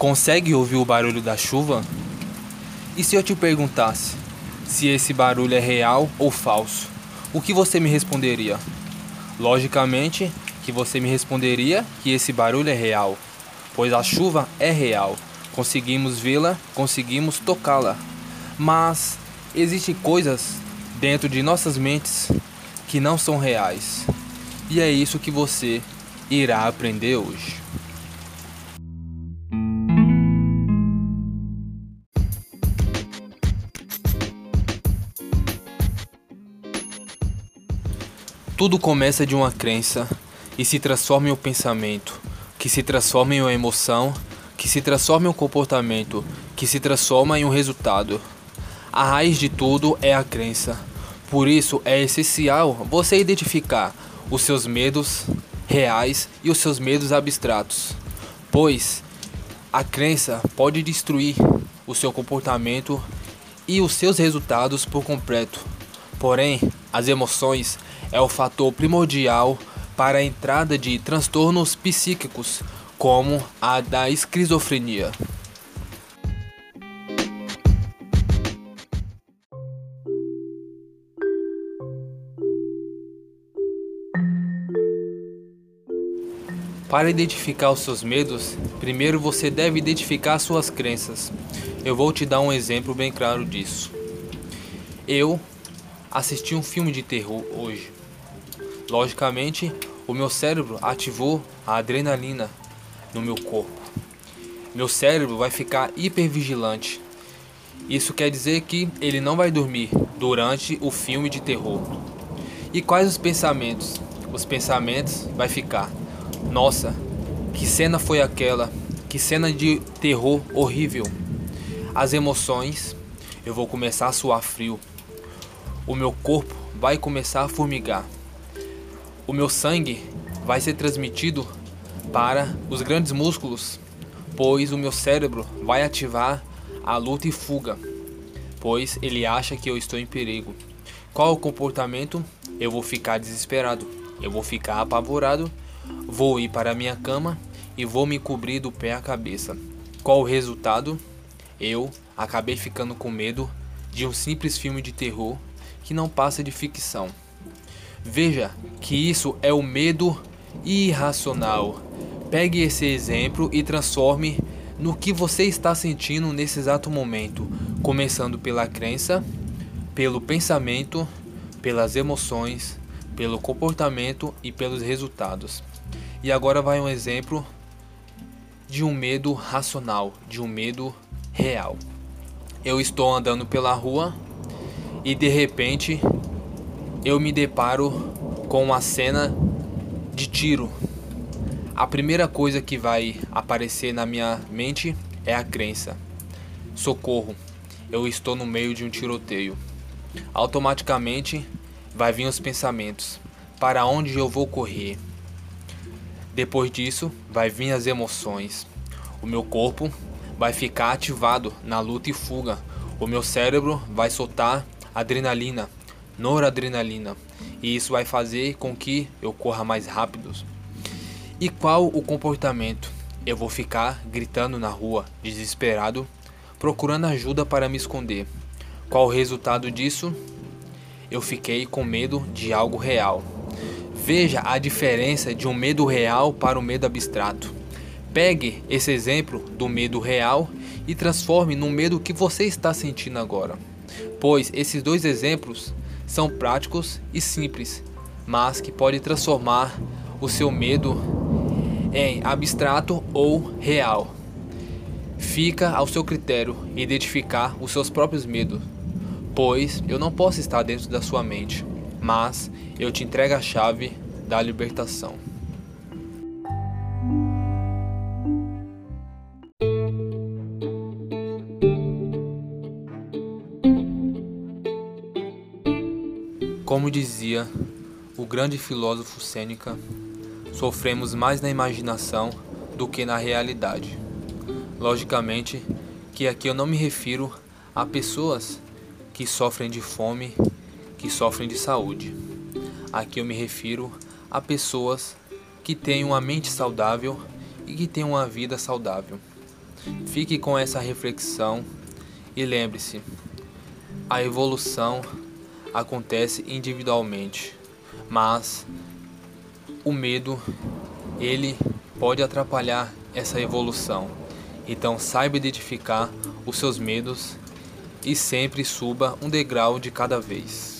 Consegue ouvir o barulho da chuva? E se eu te perguntasse se esse barulho é real ou falso? O que você me responderia? Logicamente que você me responderia que esse barulho é real, pois a chuva é real. Conseguimos vê-la, conseguimos tocá-la. Mas existem coisas dentro de nossas mentes que não são reais. E é isso que você irá aprender hoje. Tudo começa de uma crença e se transforma em um pensamento, que se transforma em uma emoção, que se transforma em um comportamento, que se transforma em um resultado. A raiz de tudo é a crença. Por isso é essencial você identificar os seus medos reais e os seus medos abstratos, pois a crença pode destruir o seu comportamento e os seus resultados por completo. Porém, as emoções é o fator primordial para a entrada de transtornos psíquicos, como a da esquizofrenia. Para identificar os seus medos, primeiro você deve identificar suas crenças. Eu vou te dar um exemplo bem claro disso. Eu assisti um filme de terror hoje. Logicamente, o meu cérebro ativou a adrenalina no meu corpo. Meu cérebro vai ficar hipervigilante. Isso quer dizer que ele não vai dormir durante o filme de terror. E quais os pensamentos? Os pensamentos vai ficar: "Nossa, que cena foi aquela? Que cena de terror horrível." As emoções, eu vou começar a suar frio. O meu corpo vai começar a formigar o meu sangue vai ser transmitido para os grandes músculos, pois o meu cérebro vai ativar a luta e fuga, pois ele acha que eu estou em perigo. Qual o comportamento? Eu vou ficar desesperado, eu vou ficar apavorado, vou ir para a minha cama e vou me cobrir do pé à cabeça. Qual o resultado? Eu acabei ficando com medo de um simples filme de terror que não passa de ficção. Veja que isso é o medo irracional. Pegue esse exemplo e transforme no que você está sentindo nesse exato momento, começando pela crença, pelo pensamento, pelas emoções, pelo comportamento e pelos resultados. E agora vai um exemplo de um medo racional, de um medo real. Eu estou andando pela rua e de repente eu me deparo com uma cena de tiro. A primeira coisa que vai aparecer na minha mente é a crença: socorro, eu estou no meio de um tiroteio. Automaticamente vai vir os pensamentos: para onde eu vou correr? Depois disso, vai vir as emoções. O meu corpo vai ficar ativado na luta e fuga. O meu cérebro vai soltar adrenalina noradrenalina e isso vai fazer com que eu corra mais rápido. E qual o comportamento? Eu vou ficar gritando na rua, desesperado, procurando ajuda para me esconder. Qual o resultado disso? Eu fiquei com medo de algo real. Veja a diferença de um medo real para o um medo abstrato. Pegue esse exemplo do medo real e transforme no medo que você está sentindo agora. Pois esses dois exemplos são práticos e simples, mas que pode transformar o seu medo em abstrato ou real. Fica ao seu critério identificar os seus próprios medos, pois eu não posso estar dentro da sua mente, mas eu te entrego a chave da libertação. Como dizia o grande filósofo Sêneca, sofremos mais na imaginação do que na realidade. Logicamente que aqui eu não me refiro a pessoas que sofrem de fome, que sofrem de saúde. Aqui eu me refiro a pessoas que têm uma mente saudável e que têm uma vida saudável. Fique com essa reflexão e lembre-se: a evolução acontece individualmente, mas o medo ele pode atrapalhar essa evolução. Então saiba identificar os seus medos e sempre suba um degrau de cada vez.